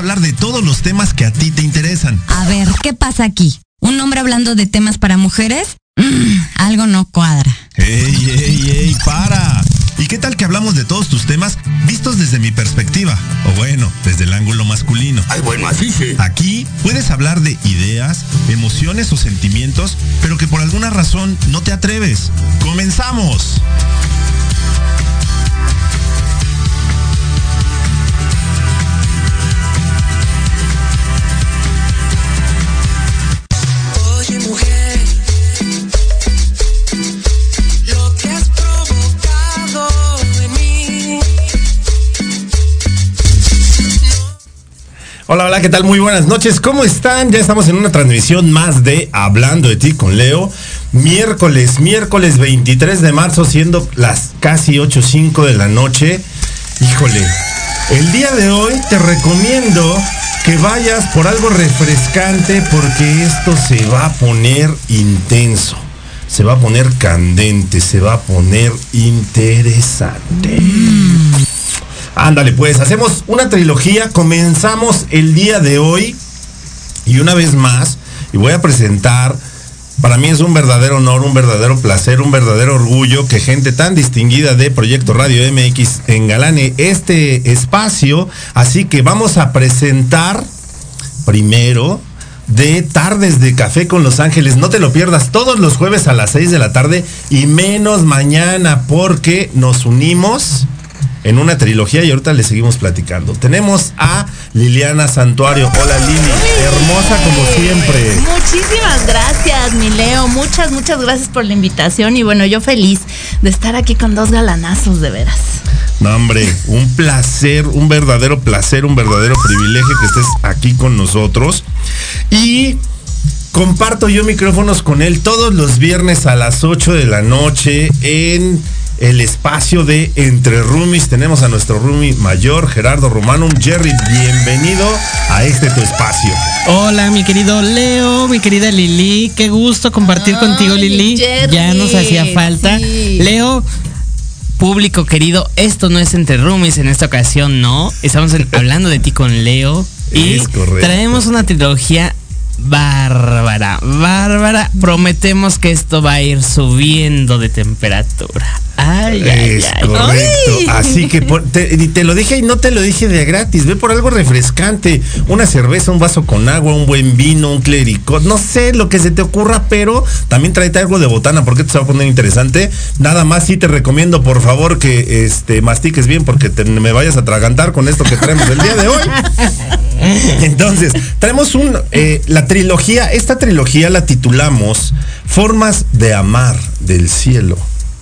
hablar de todos los temas que a ti te interesan. A ver, ¿qué pasa aquí? ¿Un hombre hablando de temas para mujeres? Mm, algo no cuadra. ¡Ey, ey, ey! ¡Para! ¿Y qué tal que hablamos de todos tus temas vistos desde mi perspectiva? O bueno, desde el ángulo masculino. Ay, bueno, así sí. Aquí puedes hablar de ideas, emociones o sentimientos, pero que por alguna razón no te atreves. ¡Comenzamos! Hola, hola, ¿qué tal? Muy buenas noches. ¿Cómo están? Ya estamos en una transmisión más de Hablando de ti con Leo. Miércoles, miércoles 23 de marzo, siendo las casi 8.05 de la noche. Híjole, el día de hoy te recomiendo que vayas por algo refrescante porque esto se va a poner intenso. Se va a poner candente, se va a poner interesante. Ándale, pues, hacemos una trilogía. Comenzamos el día de hoy. Y una vez más, y voy a presentar, para mí es un verdadero honor, un verdadero placer, un verdadero orgullo que gente tan distinguida de Proyecto Radio MX engalane este espacio. Así que vamos a presentar primero de Tardes de Café con Los Ángeles. No te lo pierdas todos los jueves a las 6 de la tarde y menos mañana porque nos unimos en una trilogía y ahorita le seguimos platicando. Tenemos a Liliana Santuario. Hola Lili, hermosa como siempre. Muchísimas gracias, mi Leo. Muchas, muchas gracias por la invitación. Y bueno, yo feliz de estar aquí con dos galanazos, de veras. No, hombre, un placer, un verdadero placer, un verdadero privilegio que estés aquí con nosotros. Y comparto yo micrófonos con él todos los viernes a las 8 de la noche en el espacio de Entre Roomies. Tenemos a nuestro roomie mayor, Gerardo Romanum. Jerry, bienvenido a este tu espacio. Hola, mi querido Leo, mi querida Lili, qué gusto compartir Ay, contigo, Lili. Jerry, ya nos hacía falta. sí. Leo, público querido, esto no es entre roomies en esta ocasión, no. Estamos en- hablando de ti con Leo y Es traemos una trilogía bárbara, bárbara. Prometemos que esto va a ir subiendo de temperatura. Ay, ay, Es ay. correcto. Ay. Así que por- te, te lo dije y no te lo dije de gratis. Ve por algo refrescante. Una cerveza, un vaso con agua, un buen vino, un clericot. No sé lo que se te ocurra, pero también tráete algo de botana porque te se va a poner interesante. Nada más sí te recomiendo, por favor, que este mastiques bien porque te- me vayas a atragantar con esto que traemos el día de hoy. Entonces, traemos un eh, la trilogía, esta trilogía la titulamos Formas de amar del cielo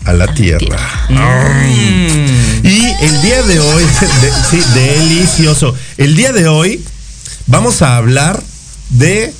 a la tierra. Mm. Y el día de hoy, de- sí, delicioso. El día de hoy vamos a hablar de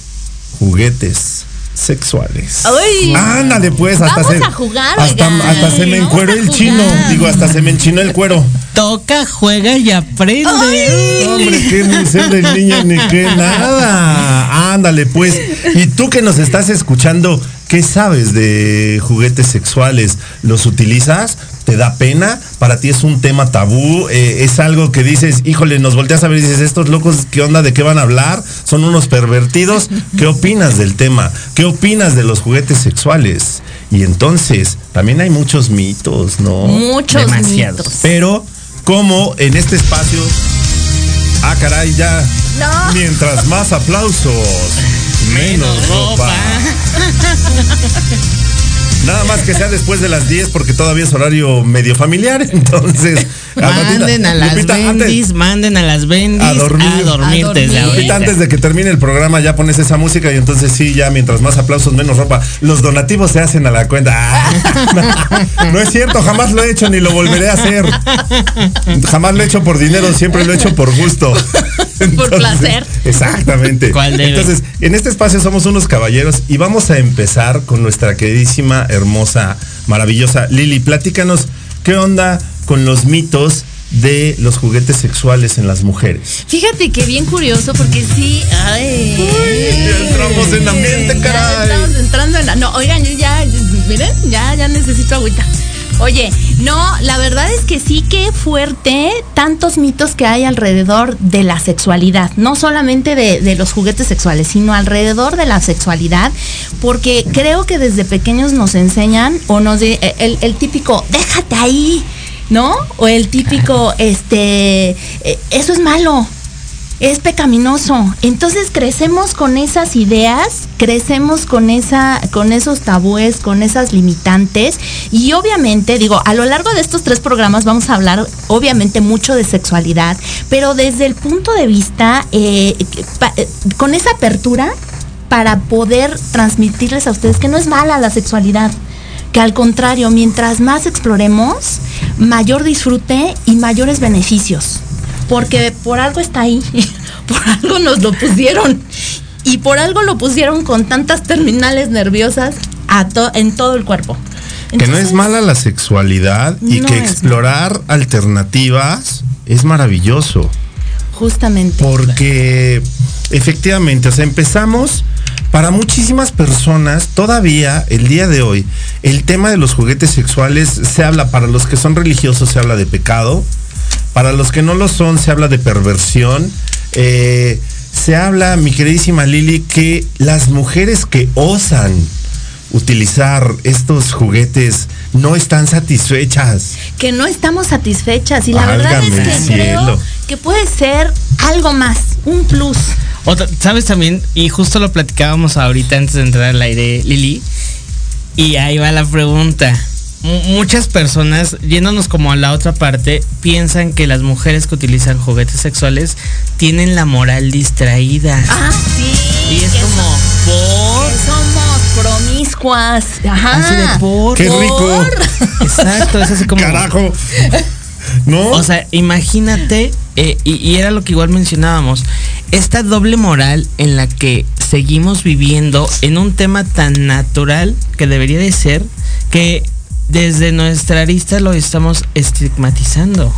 juguetes sexuales. Ay. Ándale pues, hasta Vamos se a jugar, hasta, hasta se me a el chino, digo, hasta se me enchinó el cuero. Toca, juega y aprende. Hombre, qué museo del niño ni qué nada. Ándale, pues. Y tú que nos estás escuchando, ¿qué sabes de juguetes sexuales? ¿Los utilizas? ¿Te da pena? ¿Para ti es un tema tabú? Eh, ¿Es algo que dices, híjole, nos volteas a ver y dices, estos locos, ¿qué onda? ¿De qué van a hablar? ¿Son unos pervertidos? ¿Qué opinas del tema? ¿Qué opinas de los juguetes sexuales? Y entonces, también hay muchos mitos, ¿no? Muchos Demasiados. mitos. Pero, como en este espacio. Ah, caray, ya. No. Mientras más aplausos, menos ropa. Nada más que sea después de las 10 porque todavía es horario medio familiar. Entonces, Manden a las antes- bendis, manden a las bendis A dormir. a dormir A desde dormir. ahorita. Lupita, antes de que termine el programa ya pones esa música y entonces sí, ya mientras más aplausos, menos ropa. Los donativos se hacen a la cuenta. Ah, no, no es cierto, jamás lo he hecho ni lo volveré a hacer. Jamás lo he hecho por dinero, siempre lo he hecho por gusto. Por placer. Exactamente. ¿Cuál debe? Entonces, en este espacio somos unos caballeros y vamos a empezar con nuestra queridísima, hermosa, maravillosa Lili. Platícanos qué onda con los mitos de los juguetes sexuales en las mujeres. Fíjate que bien curioso porque sí. Ay. ya entramos en ambiente, Ya caray. Estamos entrando en la. No, oigan, yo ya, miren, ya, ya necesito agüita. Oye, no, la verdad es que sí que fuerte tantos mitos que hay alrededor de la sexualidad, no solamente de, de los juguetes sexuales, sino alrededor de la sexualidad, porque creo que desde pequeños nos enseñan o nos de, el, el típico, déjate ahí, ¿no? O el típico, este, eh, eso es malo, es pecaminoso. Entonces crecemos con esas ideas, crecemos con esa, con esos tabúes, con esas limitantes. Y obviamente, digo, a lo largo de estos tres programas vamos a hablar, obviamente, mucho de sexualidad, pero desde el punto de vista, eh, eh, con esa apertura para poder transmitirles a ustedes que no es mala la sexualidad. Que al contrario, mientras más exploremos, mayor disfrute y mayores beneficios porque por algo está ahí, por algo nos lo pusieron y por algo lo pusieron con tantas terminales nerviosas a to- en todo el cuerpo. que no es mala la sexualidad y No que explorar alternativas es maravilloso. Justamente. Porque efectivamente, o sea, empezamos para muchísimas personas, todavía el día de hoy, el tema de los juguetes sexuales se habla, para los que son religiosos se habla de pecado, para los que no lo son se habla de perversión, eh, se habla, mi queridísima Lili, que las mujeres que osan utilizar estos juguetes no están satisfechas. que no estamos satisfechas y la verdad es que creo que puede ser algo más, un plus. Otra- ¿Sabes también? Y justo lo platicábamos ahorita antes de entrar al aire, Lili. Y ahí va la pregunta. Muchas personas, yéndonos como a la otra parte, piensan que las mujeres que utilizan juguetes sexuales tienen la moral distraída. Ah, sí. y es que como, ¿por? que somos promiscuas. Ajá. Así de por. ¡Qué rico! Exacto, es así como. Carajo. ¿No? O sea, imagínate, eh, y, y era lo que igual mencionábamos, esta doble moral en la que seguimos viviendo en un tema tan natural que debería de ser, que desde nuestra arista lo estamos estigmatizando.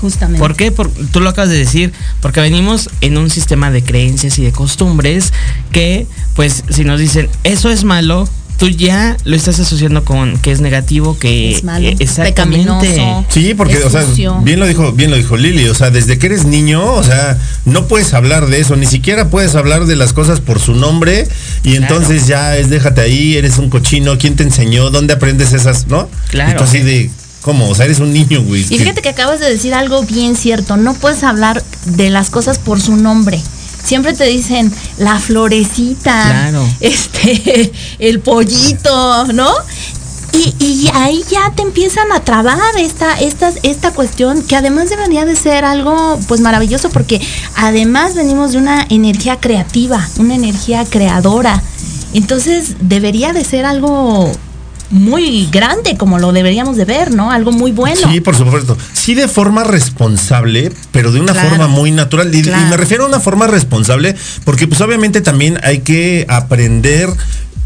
Justamente. ¿Por qué? Por- tú lo acabas de decir, porque venimos en un sistema de creencias y de costumbres que, pues, si nos dicen, eso es malo, tú ya lo estás asociando con que es negativo, que Es malo, eh, es exactamente. pecaminoso. Sí, porque, Es o sea, bien lo dijo, bien lo dijo Lili, o sea, desde que eres niño, o sea, no puedes hablar de eso, ni siquiera puedes hablar de las cosas por su nombre, y Claro. entonces ya es déjate ahí, eres un cochino, ¿quién te enseñó? ¿Dónde aprendes esas, no? Claro. Y tú así de, ¿Cómo? O sea, eres un niño, güey. Y fíjate que acabas de decir algo bien cierto. No puedes hablar de las cosas por su nombre. Siempre te dicen la florecita, Claro. este, el pollito, ¿no? Y, y ahí ya te empiezan a trabar esta, esta, esta cuestión que además debería de ser algo pues maravilloso porque además venimos de una energía creativa, una energía creadora. Entonces debería de ser algo muy grande como lo deberíamos de ver, ¿no? Algo muy bueno. Sí, por supuesto. Sí, de forma responsable, pero de una Claro. forma muy natural. Y, me refiero a una forma responsable, porque pues obviamente también hay que aprender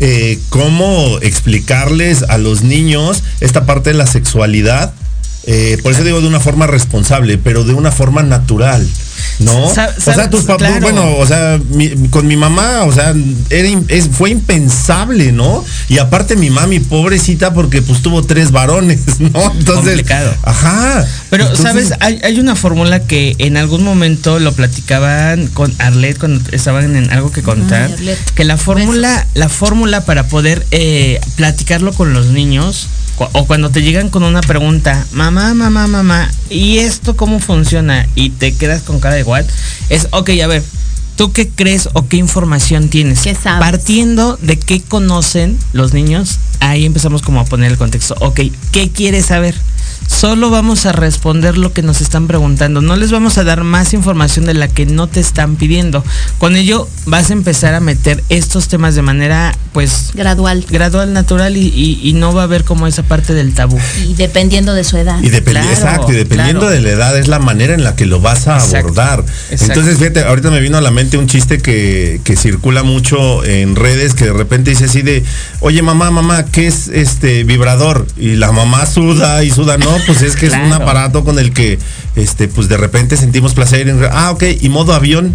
eh, cómo explicarles a los niños esta parte de la sexualidad. Eh, por eso digo de una forma responsable, pero de una forma natural. ¿No? Sa- o sea, tus papás, claro. bueno, o sea, mi- con mi mamá, o sea, era, es- fue impensable, ¿no? Y aparte mi mami, pobrecita, porque pues tuvo tres varones, ¿no? Entonces, Complicado. Ajá. Pero, Entonces, ¿sabes? Hay, hay una fórmula que en algún momento lo platicaban con Arlet cuando estaban en algo que contar. Ay, que la fórmula, la fórmula para poder eh, platicarlo con los niños, o cuando te llegan con una pregunta, mamá, mamá, mamá, ¿y esto cómo funciona? Y te quedas con cara de what, es, ok, a ver, ¿tú qué crees o qué información tienes? ¿Qué sabes? Partiendo de qué conocen los niños, ahí empezamos como a poner el contexto. Ok, ¿qué quieres saber? Solo vamos a responder lo que nos están preguntando. No les vamos a dar más información de la que no te están pidiendo. Con ello vas a empezar a meter estos temas de manera, pues, Gradual. gradual, natural y, y- y no va a haber como esa parte del tabú. Y dependiendo de su edad. Y Claro, exacto, y dependiendo claro. de la edad es la manera en la que lo vas a Exacto, abordar. exacto. Entonces, fíjate, ahorita me vino a la mente un chiste que, que circula mucho en redes que de repente dice así de, oye mamá, mamá, ¿qué es este vibrador? Y la mamá suda y suda, no, pues es que es un aparato con el que este, pues de repente sentimos placer. en- ah, ok, y modo avión.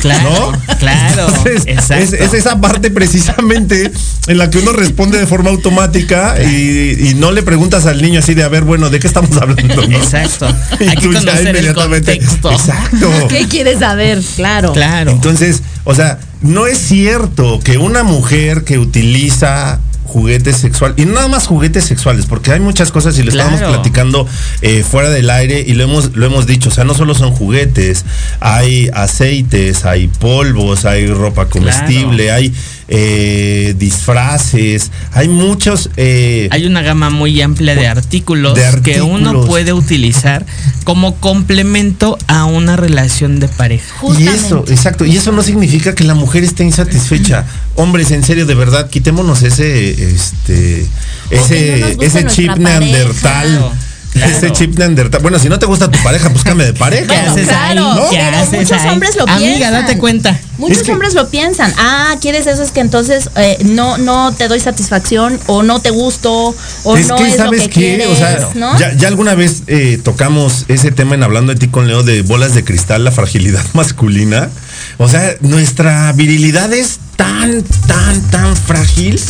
Claro, ¿No? claro. Entonces, exacto. es, es esa parte precisamente en la que uno responde de forma automática y, y no le preguntas al niño así de, a ver, bueno, ¿de qué estamos hablando? no? Exacto. Y Hay que tú ya el inmediatamente-. Exacto. ¿Qué quieres saber? Claro. Claro. Entonces, o sea, no es cierto que una mujer que utiliza juguetes sexuales, y no nada más juguetes sexuales, porque hay muchas cosas y lo Claro. estábamos platicando eh, fuera del aire y lo hemos, lo hemos dicho, o sea, no solo son juguetes, hay aceites, hay polvos, hay ropa comestible, Claro. hay eh, disfraces, hay muchos... eh, Hay una gama muy amplia de artículos, De que uno puede utilizar como complemento a una relación de pareja. Y eso, exacto, y eso no significa que la mujer esté insatisfecha. Hombres, en serio, de verdad, quitémonos ese, este, no ese, ese chip pareja. neandertal. Claro. Ese chip neandertal. Bueno, si no te gusta tu pareja, pues cambia de pareja. ¿Qué haces claro, ahí? ¿Qué pero haces muchos ahí? hombres lo Amiga, piensan. date cuenta. Muchos Es que- hombres lo piensan. Ah, quieres eso es que entonces eh, no no te doy satisfacción o no te gusto o es no que, es lo ¿sabes que qué? quieres, O sea, ¿no? ya, ya alguna vez eh, tocamos ese tema en Hablando de ti con Leo de bolas de cristal, la fragilidad masculina. O sea, nuestra virilidad es tan, tan, tan frágil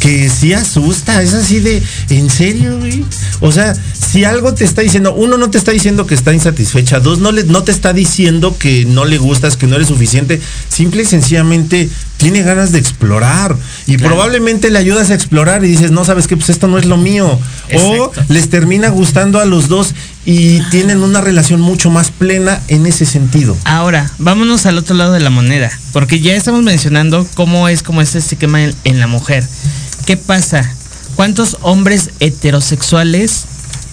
que sí asusta. Es así de, ¿en serio, güey? O sea, si algo te está diciendo, uno no te está diciendo que está insatisfecha, dos no, le, no te está diciendo que no le gustas, que no eres suficiente, simple y sencillamente tiene ganas de explorar. Y Claro. probablemente le ayudas a explorar y dices, no, sabes qué, pues esto no es lo mío. O les termina gustando a los dos y tienen una relación mucho más plena en ese sentido. Ahora, vámonos al otro lado de la moneda, porque ya estamos mencionando cómo es como este esquema en, en la mujer. ¿Qué pasa? ¿Cuántos hombres heterosexuales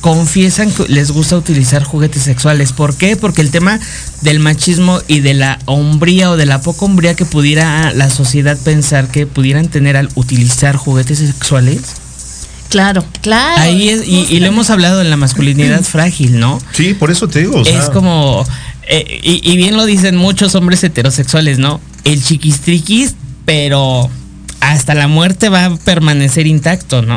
confiesan que les gusta utilizar juguetes sexuales? ¿Por qué? Porque el tema del machismo y de la hombría o de la poca hombría que pudiera la sociedad pensar que pudieran tener al utilizar juguetes sexuales, Claro, claro. ahí es, y, y lo hemos hablado en la masculinidad frágil, ¿no? Sí, por eso te digo. o sea, es como eh, y, y bien lo dicen muchos hombres heterosexuales, ¿no? El chiquistriquis, pero hasta la muerte va a permanecer intacto, ¿no?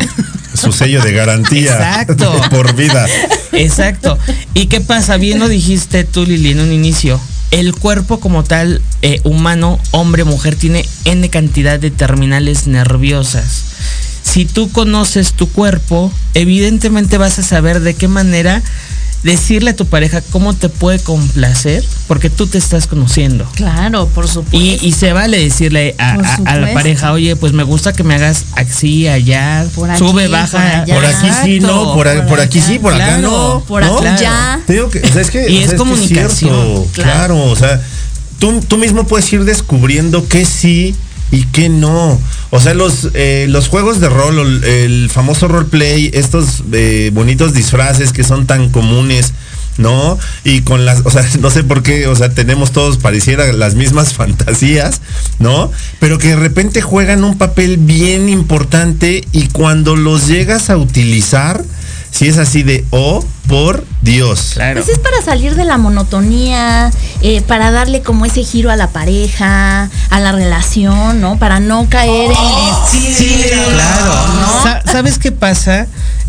su sello de garantía Exacto. por vida. Exacto. ¿Y qué pasa? Bien lo dijiste tú, Lili, en un inicio. El cuerpo como tal, eh, humano, hombre, mujer, tiene N cantidad de terminales nerviosas. Si tú conoces tu cuerpo, evidentemente vas a saber de qué manera decirle a tu pareja cómo te puede complacer porque tú te estás conociendo. Claro, por supuesto. Y, y se vale decirle a, Por a- a la pareja, oye, pues me gusta que me hagas así, allá, Por aquí, sube, por baja. allá. Por aquí sí, no, por, a- por por aquí sí, por acá no. por ¿no? acá ya. Te digo que, o sea, es que, Y o sea, es que comunicación, cierto, claro. claro. o sea, tú, tú mismo puedes ir descubriendo qué sí y qué no. O sea, los, eh, los juegos de rol, el famoso roleplay, estos eh, bonitos disfraces que son tan comunes. ¿No? Y con las, o sea, no sé por qué, o sea, tenemos todos pareciera las mismas fantasías, ¿no? Pero que de repente juegan un papel bien importante y cuando los llegas a utilizar, si es así de, oh, por Dios. Claro. Pues es para salir de la monotonía, eh, para darle como ese giro a la pareja, a la relación, ¿no? Para no caer en... Sí, claro. ¿no? Sa- ¿Sabes qué pasa?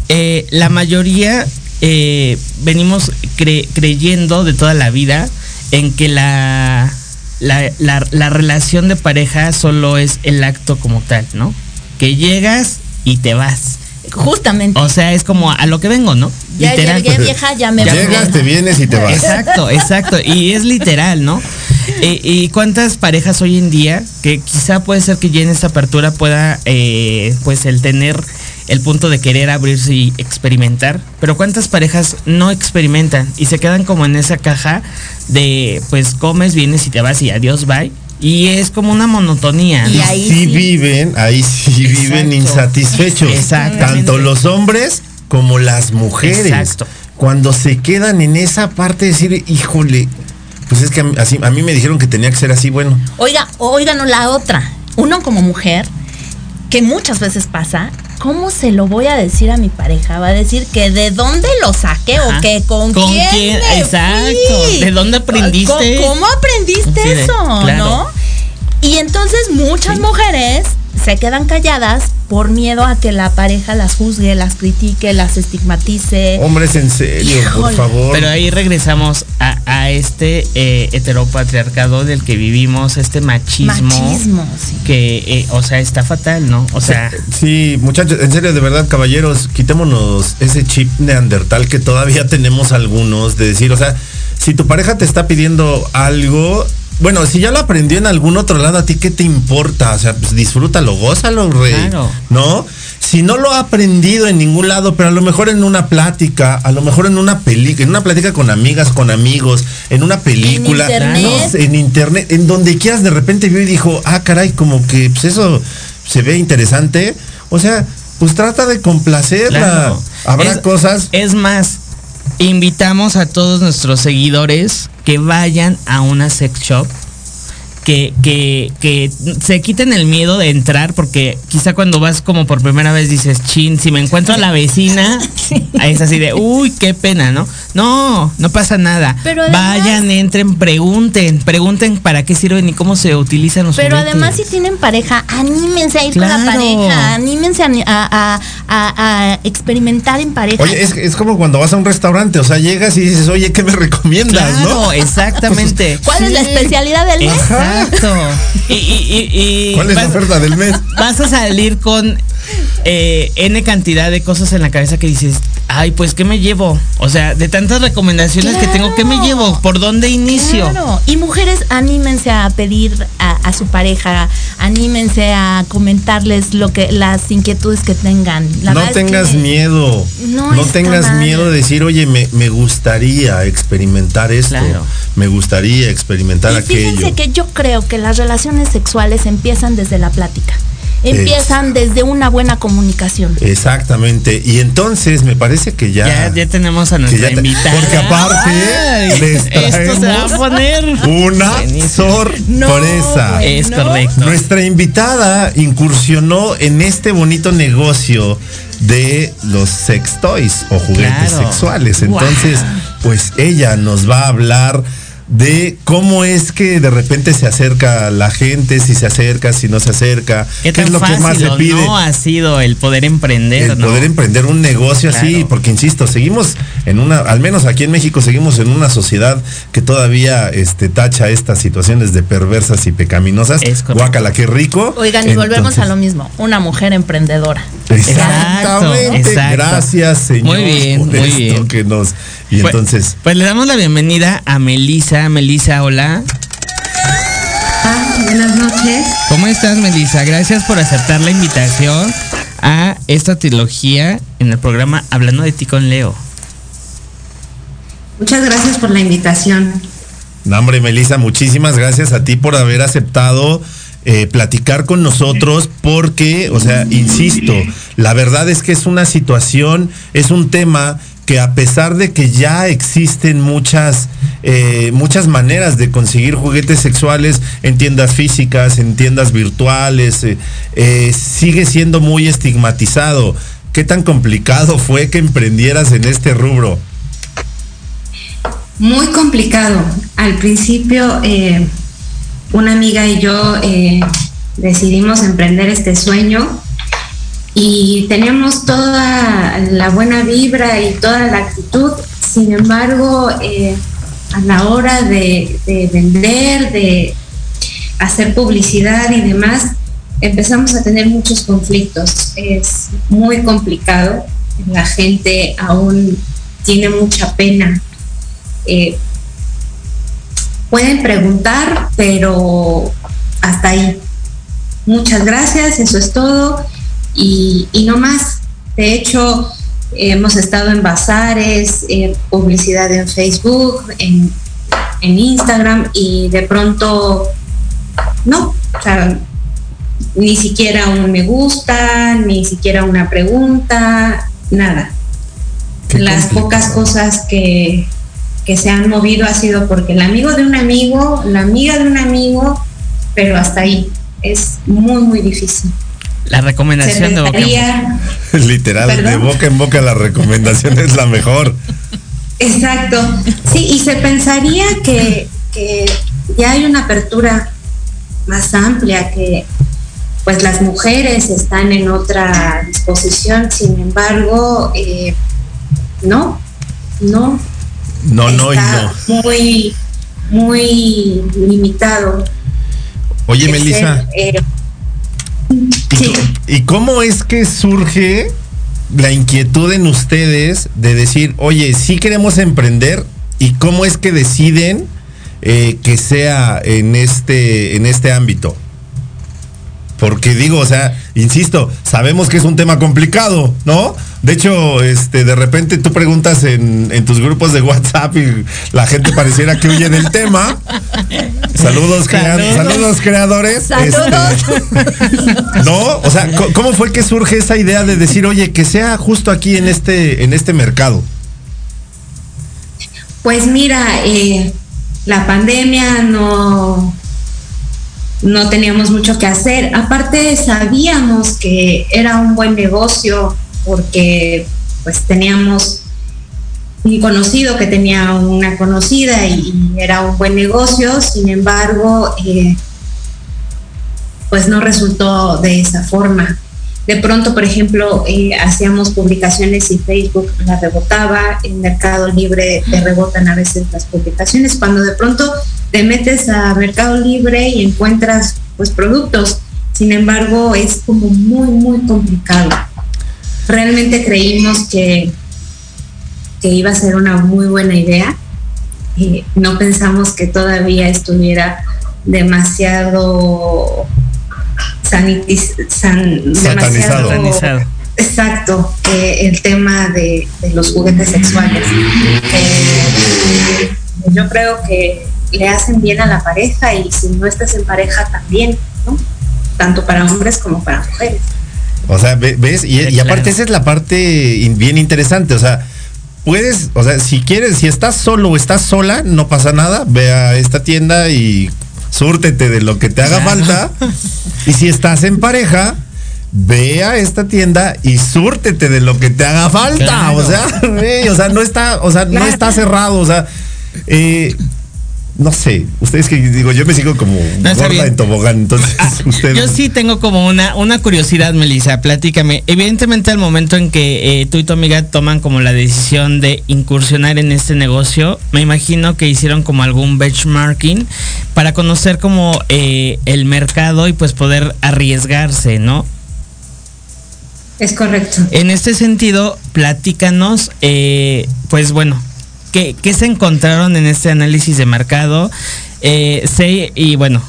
Eh, la mayoría eh, venimos cre- creyendo de toda la vida en que la, la, la- la relación de pareja solo es el acto como tal, ¿no? Que llegas y te vas. Justamente. O sea, es como a lo que vengo, ¿no? ya llegué vieja, ya me voy. Llegas, te vienes y te vas. Exacto, exacto. Y es literal, ¿no? Eh, y cuántas parejas hoy en día, que quizá puede ser que ya en esta apertura pueda, eh, pues, el tener el punto de querer abrirse y experimentar, pero cuántas parejas no experimentan y se quedan como en esa caja de, pues, comes, vienes y te vas y adiós, bye. Y es como una monotonía. Y ¿no? ahí sí sí. viven, ahí sí viven Exacto. insatisfechos. Exactamente. Tanto los hombres como las mujeres. Exacto. Cuando se quedan en esa parte de decir, híjole, pues es que a mí, así, a mí me dijeron que tenía que ser así, bueno. Oiga, oigan la otra. Uno como mujer, que muchas veces pasa, ¿cómo se lo voy a decir a mi pareja? Va a decir que de dónde lo saqué Ajá. o que con, ¿Con quién, quién? me Exacto. fui? ¿De dónde aprendiste? ¿Cómo, cómo aprendiste Sí, eso? claro. ¿No? Y entonces muchas mujeres se quedan calladas por miedo a que la pareja las juzgue, las critique, las estigmatice. Hombres, en serio, por favor. Pero ahí regresamos a, a este eh, heteropatriarcado del que vivimos, este machismo, Machismo, sí. que, eh, o sea, está fatal, ¿no? O sea, Sí, muchachos, en serio, de verdad, caballeros, quitémonos ese chip neandertal que todavía tenemos algunos de decir, o sea, si tu pareja te está pidiendo algo, bueno, si ya lo aprendió en algún otro lado, ¿a ti qué te importa? O sea, pues disfrútalo, gózalo, rey. Claro. ¿No? Si no lo ha aprendido en ningún lado, pero a lo mejor en una plática, a lo mejor en una película, en una plática con amigas, con amigos, en una película, internet. no sé, en internet, en donde quieras de repente vio y dijo, ah, caray, como que pues eso se ve interesante. O sea, pues trata de complacerla. claro. Habrá Es- cosas. Es más, invitamos a todos nuestros seguidores que vayan a una sex shop. Que, que, que se quiten el miedo de entrar porque quizá cuando vas como por primera vez dices, chin, si me encuentro a la vecina, es así de, uy, qué pena, ¿no? No, no pasa nada. Pero además- Vayan, entren, pregunten, pregunten para qué sirven y cómo se utilizan los Pero juguetes. además si tienen pareja, anímense a ir con la pareja, anímense a, a- a- a- a experimentar en pareja. Oye, es, es como cuando vas a un restaurante, o sea, llegas y dices, oye, ¿qué me recomiendas, Claro, no? exactamente. ¿Cuál es la especialidad del mes? Exacto. Y, y- y- y ¿Cuál es la oferta del mes? vas a salir con eh, N cantidad de cosas en la cabeza que dices, ay, pues, ¿qué me llevo? O sea, de tantas recomendaciones que tengo, ¿qué me llevo? ¿Por dónde inicio? Claro. Y mujeres, anímense a pedir a, a su pareja, anímense a comentarles lo que las inquietudes que tengan. La no verdad es tengas que- miedo. No No, está tengas mal. miedo de decir, oye, me, me gustaría experimentar esto. Claro. Me gustaría experimentar Y fíjense aquello. que yo creo que las relaciones sexuales empiezan desde la plática. Empiezan desde una buena comunicación. Exactamente. Y entonces me parece que ya. Ya, ya tenemos a nuestra ya invitada. Porque aparte Ay, les esto se va a poner una Buenísimo. sorpresa. No, Es ¿no? correcto. Nuestra invitada incursionó en este bonito negocio de los sex toys o juguetes Claro. sexuales. Entonces, pues ella nos va a hablar de cómo es que de repente se acerca la gente, si se acerca, si no se acerca, ¿Qué es lo que más se pide. no ha sido el poder emprender, el no? poder emprender un negocio así, porque insisto, seguimos en una, al menos aquí en México, seguimos en una sociedad que todavía este, tacha estas situaciones de perversas y pecaminosas. Guácala, qué rico. Oigan, y volvemos Entonces, a lo mismo. Una mujer emprendedora. Exactamente. Exacto. Gracias, señor. Muy bien, por muy esto bien. que nos. Y Pues- entonces, Pues le damos la bienvenida a Melisa. Melisa, hola. Ah, buenas noches. ¿Cómo estás, Melisa? Gracias por aceptar la invitación a esta trilogía en el programa Hablando de ti con Leo. Muchas gracias por la invitación. no, hombre, Melissa, muchísimas gracias a ti por haber aceptado eh, platicar con nosotros, porque, o sea, insisto, la verdad es que es una situación, es un tema que a pesar de que ya existen muchas, eh, muchas maneras de conseguir juguetes sexuales en tiendas físicas, en tiendas virtuales, eh, eh, sigue siendo muy estigmatizado. ¿Qué tan complicado fue que emprendieras en este rubro? Muy complicado. Al principio, una amiga y yo decidimos emprender este sueño y teníamos toda la buena vibra y toda la actitud. Sin embargo, eh, a la hora de, de vender, de hacer publicidad y demás, empezamos a tener muchos conflictos. Es muy complicado. La gente aún tiene mucha pena eh, pueden preguntar, pero hasta ahí. Muchas gracias, eso es todo. Y, y no más. De hecho, hemos estado en bazares, eh, publicidad en Facebook, en, en Instagram, y de pronto, no, o sea, ni siquiera un me gusta, ni siquiera una pregunta, nada. Qué Las complicado. pocas cosas que, que se han movido ha sido porque el amigo de un amigo, la amiga de un amigo, pero hasta ahí. Es muy, muy difícil. La recomendación de boca en boca. Literal, de boca en boca la recomendación es la mejor. exacto. Sí, y se pensaría que, que ya hay una apertura más amplia, que pues las mujeres están en otra disposición, sin embargo, eh, no, no, No, no y está no. muy, muy limitado. Oye, el Melissa, ser, eh, ¿y, ¿y cómo es que surge la inquietud en ustedes de decir, oye, sí queremos emprender? ¿Y cómo es que deciden eh, que sea en este, en este ámbito? Porque digo, o sea, insisto, sabemos que es un tema complicado, ¿no? De hecho, este, de repente tú preguntas en, en tus grupos de WhatsApp y la gente pareciera que huye del tema. Saludos, crea- Saludos. saludos creadores. Saludos. Este, no, o sea, ¿cómo fue que surge esa idea de decir, oye, que sea justo aquí en este, en este mercado? Pues mira, eh, la pandemia no, no teníamos mucho que hacer. Aparte sabíamos que era un buen negocio porque pues teníamos un conocido que tenía una conocida y, era un buen negocio. Sin embargo, eh, pues no resultó de esa forma. De pronto, por ejemplo, eh, hacíamos publicaciones y Facebook la rebotaba, en Mercado Libre te rebotan a veces las publicaciones. Cuando de pronto te metes a Mercado Libre y encuentras pues productos, sin embargo es como muy, muy complicado. Realmente creímos que, que iba a ser una muy buena idea. Eh, no pensamos que todavía estuviera demasiado sanitiz- san- Satanizado. demasiado-. Exacto, eh, el tema de, de los juguetes sexuales. Eh, yo creo que le hacen bien a la pareja y si no estás en pareja también, ¿no? Tanto para hombres como para mujeres. O sea, ve- ¿ves? Y, y aparte Claro. esa es la parte bien interesante. O sea, puedes, o sea, si quieres, si estás solo o estás sola, no pasa nada. Ve a esta tienda y súrtete de lo que te haga Claro. falta. Y si estás en pareja, ve a esta tienda y súrtete de lo que te haga falta. Claro. O sea, o sea, no está, o sea, no está cerrado. O sea, eh, no sé, ustedes que digo, yo me sigo como No, gorda en tobogán, entonces ustedes. Yo sí tengo como una, una curiosidad, Melissa, platícame. Evidentemente al momento en que eh, tú y tu amiga toman como la decisión de incursionar en este negocio, me imagino que hicieron como algún benchmarking para conocer como eh, el mercado y pues poder arriesgarse, ¿no? Es correcto. En este sentido, platícanos, eh, pues bueno, ¿qué, ¿qué, se encontraron en este análisis de mercado? Eh, y bueno,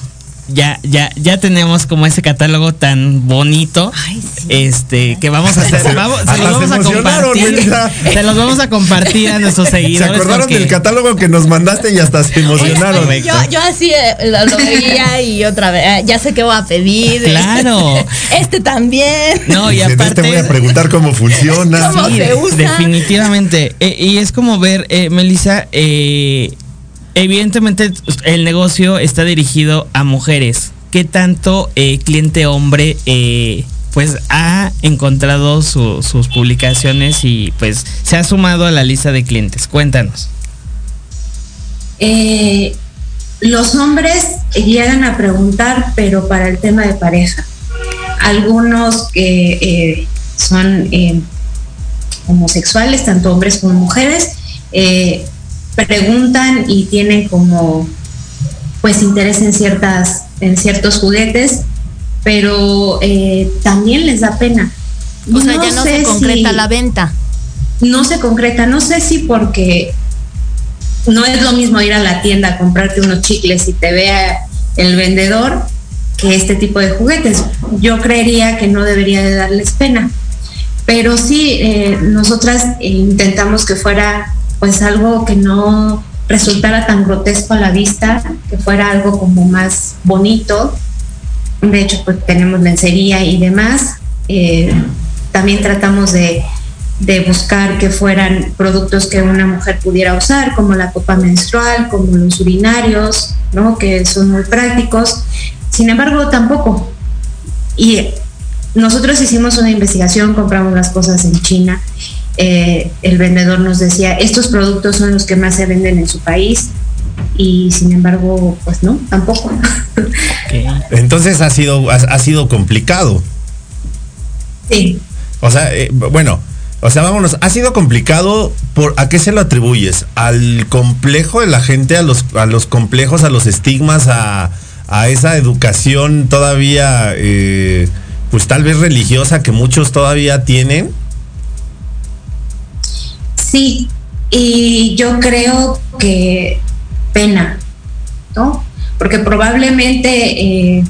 ya, ya, ya tenemos como ese catálogo tan bonito. Ay, sí. Este, que vamos a hacer. Vamos, se los vamos se a compartir. Se los vamos a compartir a nuestros Se seguidores. acordaron porque- del catálogo que nos mandaste y hasta se emocionaron. Oye, yo, yo así eh, lo, lo veía y otra vez, eh, ya sé qué voy a pedir. Claro. Este también. No, y "De aparte. Te voy a preguntar cómo funciona. ¿Cómo Sí, se de- usa? Definitivamente. Eh, y es como ver, eh, Melissa, eh, evidentemente el negocio está dirigido a mujeres. ¿Qué tanto eh, cliente hombre eh, pues ha encontrado su- sus publicaciones y pues se ha sumado a la lista de clientes? Cuéntanos. Eh, los hombres llegan a preguntar, pero para el tema de pareja. Algunos que eh, son homosexuales, tanto hombres como mujeres, eh, preguntan y tienen como pues interés en ciertas en ciertos juguetes, pero eh, también les da pena. O sea, ya no se concreta si- la venta. no se concreta. No sé si porque no es lo mismo ir a la tienda a comprarte unos chicles y te vea el vendedor que este tipo de juguetes. Yo creería que no debería de darles pena. Pero sí, eh, nosotras eh, intentamos que fuera pues algo que no resultara tan grotesco a la vista, que fuera algo como más bonito. De hecho, pues tenemos lencería y demás. Eh, también tratamos de, de buscar que fueran productos que una mujer pudiera usar, como la copa menstrual, como los urinarios, ¿no? que son muy prácticos. Sin embargo, tampoco. Y nosotros hicimos una investigación, compramos las cosas en China. Eh, el vendedor nos decía, estos productos son los que más se venden en su país. Y sin embargo, pues no, tampoco. Entonces ha sido, ha, ha sido complicado. sí. O sea, eh, bueno, o sea, vámonos, ha sido complicado por ¿a qué se lo atribuyes? ¿Al complejo de la gente, a los, a los complejos, a los estigmas, a, a esa educación todavía, eh, pues tal vez religiosa que muchos todavía tienen? Sí, y yo creo que pena, ¿no? Porque probablemente eh,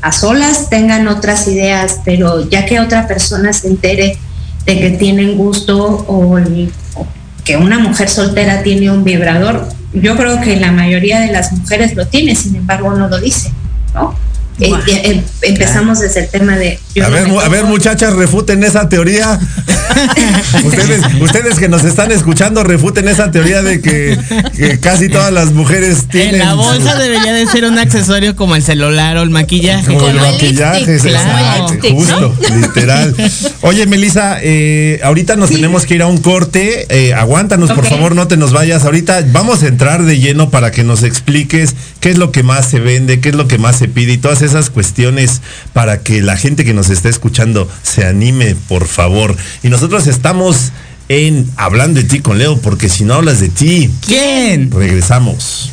a solas tengan otras ideas, pero ya que otra persona se entere de que tienen gusto o, o que una mujer soltera tiene un vibrador, yo creo que la mayoría de las mujeres lo tiene, sin embargo no lo dice, ¿no? Eh, eh, em- empezamos desde el tema de... A ver, a ver, muchachas, refuten esa teoría. ustedes, ustedes que nos están escuchando, refuten esa teoría de que, que casi todas las mujeres tienen. En la bolsa debería de ser un accesorio como el celular o el maquillaje. Como el Como el maquillaje, lipstick, claro. exacto, justo, literal. Oye, Melissa, eh, ahorita nos tenemos que ir a un corte. eh, aguántanos, por favor, no te nos vayas. Ahorita vamos a entrar de lleno para que nos expliques qué es lo que más se vende, qué es lo que más se pide y todas esas cuestiones para que la gente que nos está escuchando se anime, por favor. Y nosotros estamos en Hablando de ti con Leo, porque si no hablas de ti, ¿Quién? regresamos.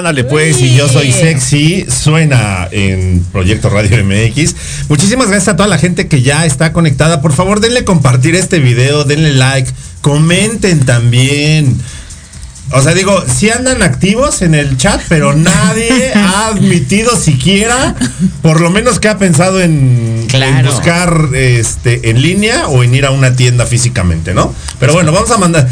Ándale pues, y yo soy sexy, suena en Proyecto Radio MX. Muchísimas gracias a toda la gente que ya está conectada. Por favor, denle compartir este video, denle like, comenten también. O sea, digo, sí andan activos en el chat, pero nadie ha admitido siquiera, por lo menos que ha pensado en, buscar este en línea o en ir a una tienda físicamente, ¿no? Pero bueno, vamos a mandar.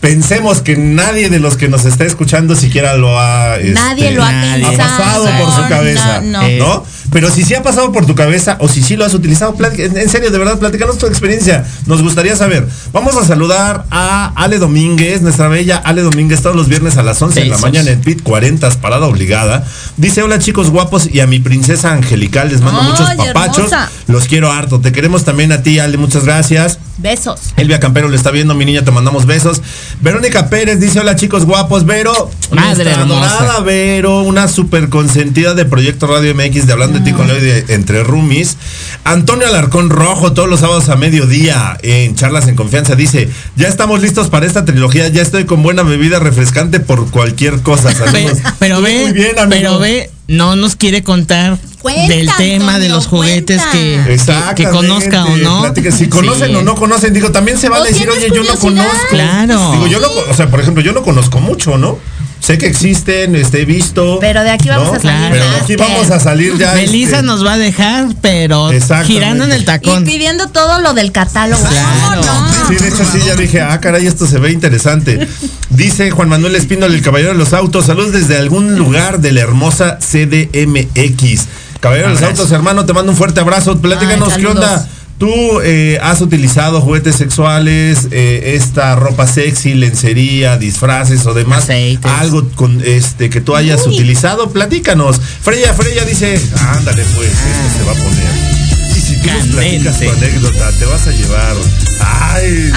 Pensemos que nadie de los que nos está escuchando siquiera lo ha. este, Nadie lo ha nadie. ha pasado por su cabeza, No, no. ¿no? Pero si sí ha pasado por tu cabeza o si sí lo has utilizado, en serio, de verdad, platícanos tu experiencia. Nos gustaría saber. Vamos a saludar a Ale Domínguez, nuestra bella Ale Domínguez, todos los viernes a las 11 de la mañana en Pit 40, parada obligada. Dice, hola chicos guapos y a mi princesa angelical les mando muchos papachos. hermosa. Los quiero harto. Te queremos también a ti, Ale, muchas gracias. Besos. Elvia Campero le está viendo, mi niña, te mandamos besos. Verónica Pérez dice, hola chicos guapos, Vero. Madre adorada Vero, una super consentida de Proyecto Radio MX de Hablando de ti con Leo y de Entre Rumis. Antonio Alarcón Rojo, todos los sábados a mediodía en Charlas en Confianza, dice, ya estamos listos para esta trilogía, ya estoy con buena bebida refrescante por cualquier cosa. Saludos. pero ve, Muy bien, amigo. pero ve, no nos quiere contar Cuenta, del tema de los juguetes que, que, conozca o no. platica. Si conocen Sí. o no conocen, digo, también se O vale decir, oye, yo no conozco. Claro. Digo, yo no, o sea, por ejemplo, yo no conozco mucho, ¿no? Sé que existen, este, he visto. Pero de aquí vamos ¿no? a salir Pero de aquí vamos a salir ya. Belisa este, nos va a dejar, pero girando en el Y tacón. pidiendo todo lo del catálogo. Claro. ¿Cómo Sí, de hecho sí, ya dije, ah, caray, esto se ve interesante. Dice Juan Manuel Espíndola, el caballero de los autos, saludos desde algún lugar de la hermosa CDMX. Caballero de los autos, hermano, te mando un fuerte abrazo. Platícanos, Ay, ¿qué onda? ¿Tú eh, has utilizado juguetes sexuales, eh, esta ropa sexy, lencería, disfraces o demás? Aceites. Algo con este que tú hayas utilizado, platícanos. Freya, Freya dice, ándale pues, esto se va a poner. Y si tú nos platicas tu anécdota, te vas a llevar. Ay.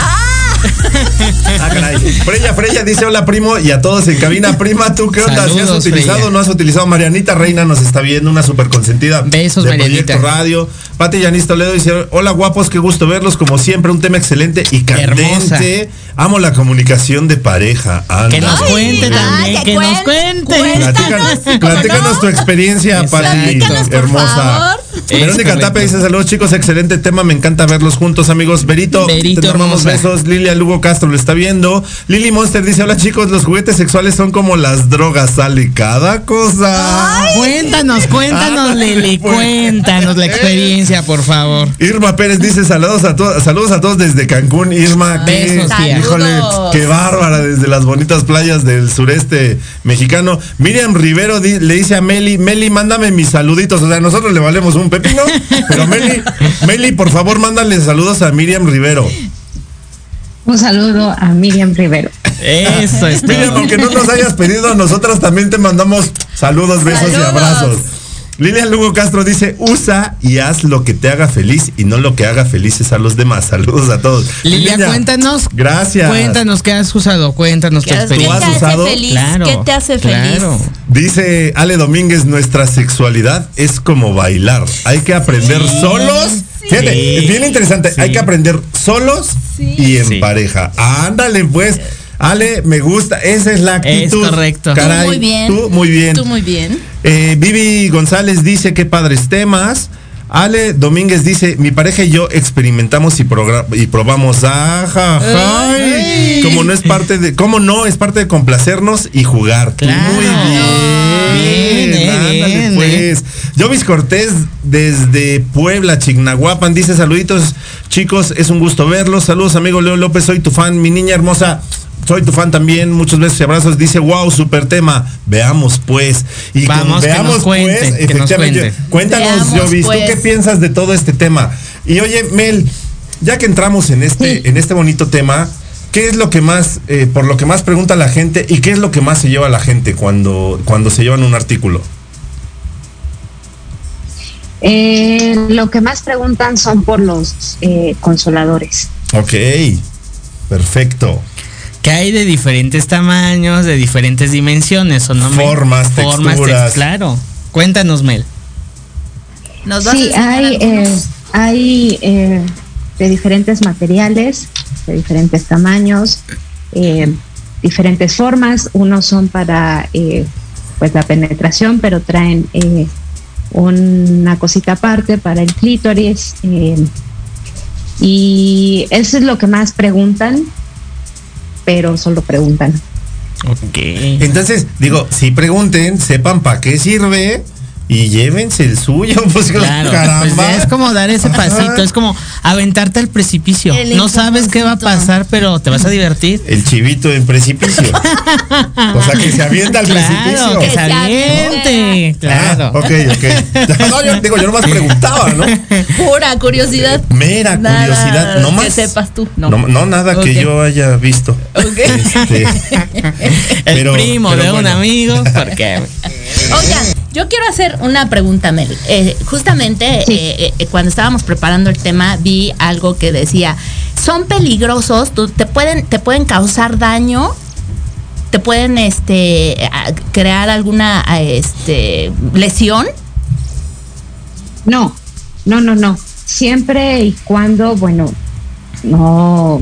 Ah, caray. Freya, Freya dice hola primo y a todos en cabina. Prima, ¿tú qué onda? ¿Si has utilizado Freya. o no has utilizado? Marianita Reina nos está viendo, una super consentida. Besos, de Marianita. Proyecto Radio. Pati Yanis Toledo dice, hola guapos, qué gusto verlos. Como siempre, un tema excelente y candente. Amo la comunicación de pareja. Que nos cuente ay, también, que que nos cuen- cuente. Platícanos, ¿cómo platícanos no? tu experiencia, Pati, hermosa. Verónica. Tape dice saludos chicos, excelente tema, me encanta verlos juntos amigos. Berito, Berito, te tomamos hermosa. besos. Lilia Lugo Castro lo está viendo. Lili Monster dice, hola chicos, los juguetes sexuales son como las drogas, sale cada cosa. Cuéntanos, cuéntanos, Ándale, Lili, pues. cuéntanos la experiencia, por favor. Irma Pérez dice saludos a todos, saludos a todos desde Cancún. Irma, qué, Besos, tía. híjole, qué bárbara desde las bonitas playas del sureste mexicano. Miriam Rivero di- le dice a Meli, Meli, mándame mis saluditos. O sea, nosotros le valemos un pepino, pero Meli, Meli, por favor, mándale saludos a Miriam Rivero. Un saludo a Miriam Rivero. Eso es Miriam, aunque no nos hayas pedido, nosotras también te mandamos saludos, besos y abrazos. Lilian Lugo Castro dice, usa y haz lo que te haga feliz y no lo que haga felices a los demás. Saludos a todos. Lilia, Lilia, cuéntanos. Gracias. Cuéntanos qué has usado, cuéntanos tu ¿Qué, qué te experiencia. has usado? hace feliz? Claro, ¿Qué te hace feliz? claro. Dice Ale Domínguez, nuestra sexualidad es como bailar. Hay que aprender solos. Fíjate, Sí. es bien interesante. Sí. Hay que aprender solos y en Sí. pareja. Ándale, pues. Ale, me gusta. Esa es la actitud. correcto. Caray, Tú muy bien. Tú muy bien. Tú muy bien. Eh, Vivi González dice qué padres temas. Ale Domínguez dice, mi pareja y yo experimentamos y, y probamos. Ay. Como no es parte de, cómo no, es parte de complacernos y jugar. Claro. Muy bien. Bien, eh, bien, pues. Jovis Cortés desde Puebla, Chignahuapan, dice saluditos, chicos, es un gusto verlos. Saludos, amigo Leo López, soy tu fan, mi niña hermosa. Soy tu fan también, muchos besos y abrazos. Dice, wow, super tema. Veamos pues. Y con Vamos, que veamos nos cuente, pues, que nos efectivamente. cuente. Cuéntanos, Jovis, ¿tú pues. qué piensas de todo este tema? Y oye, Mel, ya que entramos en este, en este bonito tema, ¿qué es lo que más, eh, por lo que más pregunta la gente y qué es lo que más se lleva la gente cuando, cuando se llevan un artículo? Eh, lo que más preguntan son por los eh, consoladores. Ok, perfecto. Que hay de diferentes tamaños, de diferentes dimensiones, ¿o no? Mel? Formas, Formas, texturas. tex- claro. Cuéntanos, Mel. Nos vas a Sí, hay, eh, hay eh, de diferentes materiales, de diferentes tamaños, eh, diferentes formas. Unos son para eh, pues la penetración, pero traen eh, una cosita aparte para el clítoris. eh, y eso es lo que más preguntan, pero solo preguntan. Ok. Entonces, digo, si pregunten, sepan para qué sirve y llévense el suyo, pues Claro, caramba. pues es como dar ese Ajá. pasito, es como aventarte al precipicio. El No sabes qué va a pasar, pero te vas a divertir. El chivito en precipicio. o sea, que se avienta al Claro, precipicio. que Que se aviente. Claro. Ah, ok, ok. No, yo digo, yo nomás preguntaba, ¿no? Pura curiosidad. Mera Nada curiosidad, no que más. sepas tú. No. No, no nada que yo haya visto. Ok. Este, El pero- primo pero de un amigo. Porque Oigan, yo quiero hacer una pregunta, Mel. Eh, justamente Sí. eh, eh, cuando estábamos preparando el tema vi algo que decía, son peligrosos, te pueden, te pueden causar daño, te pueden este crear alguna este lesión. No, no, no, no. Siempre y cuando, bueno, no,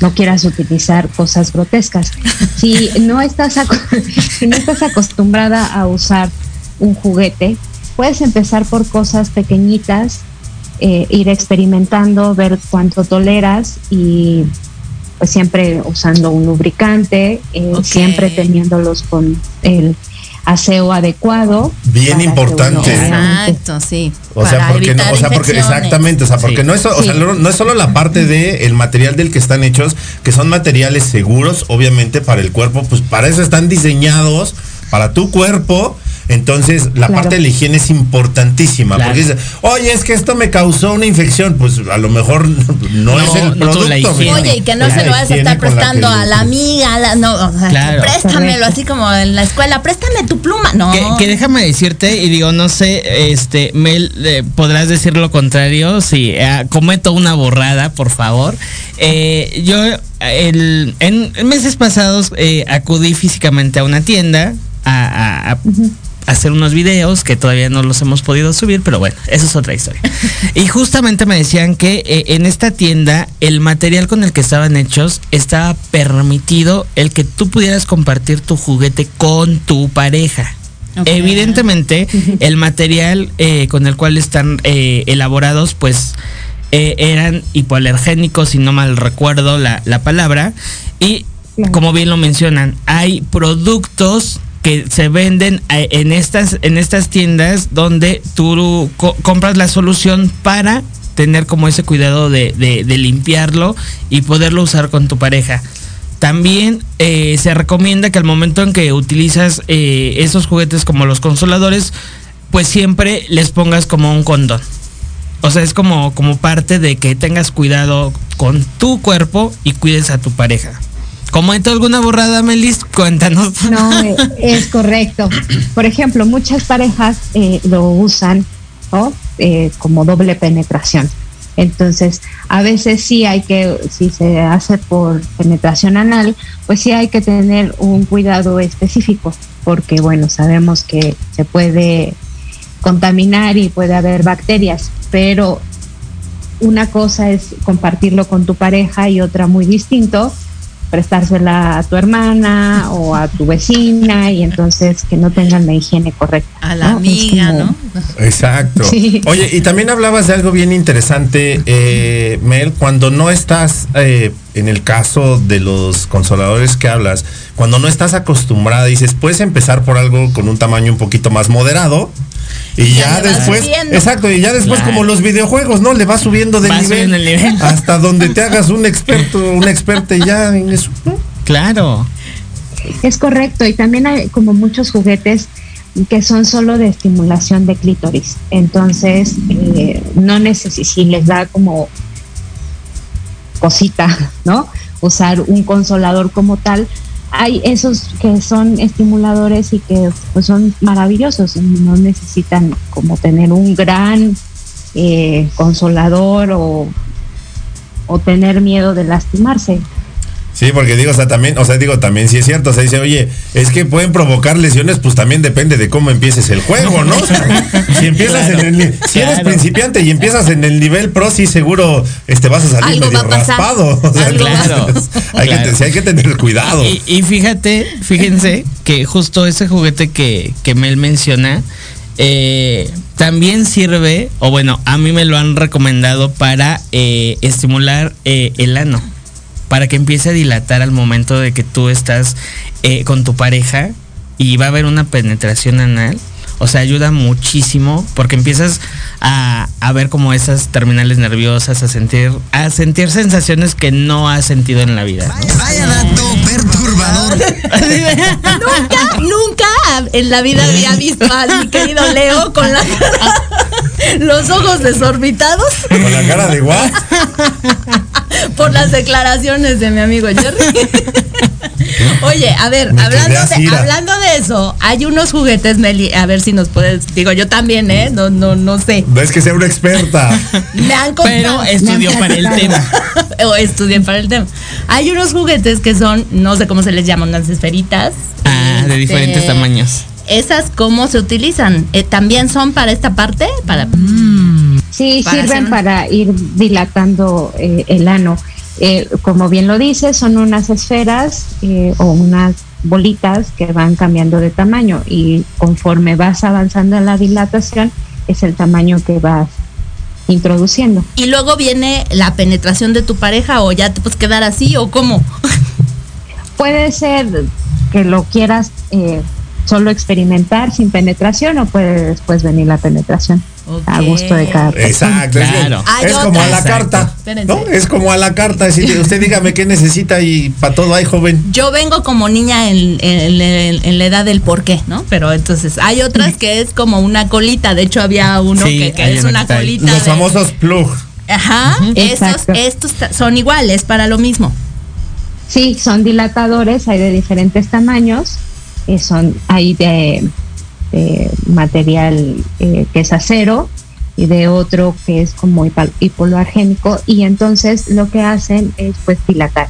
no quieras utilizar cosas grotescas. Si no estás no estás acostumbrada a usar un juguete, puedes empezar por cosas pequeñitas, eh, ir experimentando, ver cuánto toleras y pues siempre usando un lubricante, eh, Ok. siempre teniéndolos con el aseo adecuado. Bien importante. Exacto, sí. O sea, porque no, o sea, porque exactamente, o sea, porque Sí. no es, o sea, Sí. no, no es solo la parte de el material del que están hechos, que son materiales seguros, obviamente, para el cuerpo, pues para eso están diseñados, para tu cuerpo. Entonces, la Claro. parte de la higiene es importantísima. Claro. Porque dice, oye, es que esto me causó una infección. Pues a lo mejor no, No, es el no producto. la higiene. mi- Oye, y que no se lo vas a estar prestando a la amiga, a la- no, o sea, Claro. préstamelo así como en la escuela, préstame tu pluma. No. Que, que déjame decirte, y digo, no sé, este, Mel, eh, podrás decir lo contrario si eh, cometo una borrada, por favor. Eh, yo, el, en meses pasados, eh, acudí físicamente a una tienda a, a- a hacer unos videos que todavía no los hemos podido subir, pero bueno, eso es otra historia. y justamente me decían que eh, en esta tienda el material con el que estaban hechos estaba permitido el que tú pudieras compartir tu juguete con tu pareja. Evidentemente, el material eh, con el cual están eh, elaborados, pues eran hipoalergénicos, si no mal recuerdo la, la palabra. Y como bien lo mencionan, hay productos se venden eh, en estas, en estas tiendas donde tú co- compras la solución para tener como ese cuidado de limpiarlo y poderlo usar con tu pareja. También eh, se recomienda que al momento en que utilizas eh, esos juguetes como los consoladores, pues siempre les pongas como un condón. O sea, es como, como parte de que tengas cuidado con tu cuerpo y cuides a tu pareja. ¿Cometo alguna borrada, Melis? Cuéntanos. No, eh, es correcto. Por ejemplo, muchas parejas eh, lo usan ¿no? Eh, como doble penetración. Entonces, a veces sí hay que, si se hace por penetración anal, pues sí hay que tener un cuidado específico, porque bueno, sabemos que se puede contaminar y puede haber bacterias, pero una cosa es compartirlo con tu pareja y otra muy distinto, prestársela a tu hermana o a tu vecina y entonces que no tengan la higiene correcta. A la ¿no? Amiga, como- ¿no? Exacto. Sí. Oye, y también hablabas de algo bien interesante, eh, Mel, cuando no estás, eh, en el caso de los consoladores que hablas, cuando no estás acostumbrada, dices, puedes empezar por algo con un tamaño un poquito más moderado. Y Ya después, exacto, y ya después Claro. como los videojuegos, ¿no? Le vas subiendo de Vas nivel, subiendo el nivel. hasta donde te hagas un experto, un experto y ya en eso. ¿no? Claro. Es correcto, y también hay como muchos juguetes que son solo de estimulación de clítoris. Entonces, eh, no necesitas, si les da como cosita, ¿no? usar un consolador como tal. Hay esos que son estimuladores y que pues, son maravillosos, no necesitan como tener un gran eh, consolador o, o tener miedo de lastimarse. Sí, porque digo, o sea, también, o sea, digo, también sí es cierto, o sea, dice, oye, es que pueden provocar lesiones, pues también depende de cómo empieces el juego, ¿no? O sea, si empiezas en el, si eres claro. principiante y empiezas en el nivel pro, sí seguro este vas a salir Algo medio va a pasar. raspado. O sea, entonces, pasar. hay, que, Claro. sí hay que tener cuidado. Y, y fíjate, fíjense que justo ese juguete que, que Mel menciona eh, también sirve, o bueno, a mí me lo han recomendado para eh, estimular eh, el ano, para que empiece a dilatar al momento de que tú estás eh, con tu pareja y va a haber una penetración anal. O sea, ayuda muchísimo porque empiezas a, a ver como esas terminales nerviosas, a sentir, a sentir sensaciones que no has sentido en la vida. Vaya dato. nunca, nunca en la vida había visto a mi querido Leo con la los ojos desorbitados Con la cara de guau. por las declaraciones de mi amigo Jerry. Oye, a ver, Me hablando de, hablando de eso, hay unos juguetes, Meli, a ver si nos puedes, digo yo también, ¿eh? No, no, no sé. No es que sea una experta. Me han contado. Pero estudió para el tema. o estudié para el tema. Hay unos juguetes que son, no sé cómo se les llaman, unas esferitas. Ah, de Este, diferentes tamaños. Esas, ¿cómo se utilizan? Eh, ¿También son para esta parte? Para... Sí, Para hacer sirven un- para ir dilatando eh, el ano. Eh, como bien lo dice, son unas esferas eh, o unas bolitas que van cambiando de tamaño y conforme vas avanzando en la dilatación es el tamaño que vas introduciendo. Y luego viene la penetración de tu pareja o ya te puedes quedar así o cómo. Puede ser que lo quieras eh, solo experimentar sin penetración o puede después venir la penetración a gusto de cada persona. Exacto. Claro. Es, como a la carta. ¿no? Es como a la carta. Decir, usted dígame qué necesita y para todo hay joven. Yo vengo como niña en, en- en- en la edad del por qué, ¿no? Pero entonces hay otras que es como una colita. De hecho, había uno Sí, que, es una colita. Los de- famosos plug. Ajá, esos, Exacto. estos son iguales para lo mismo. Sí, son dilatadores, hay de diferentes tamaños, eh, son hay de, de material eh, que es acero y de otro que es como hipoalergénico y entonces lo que hacen es pues dilatar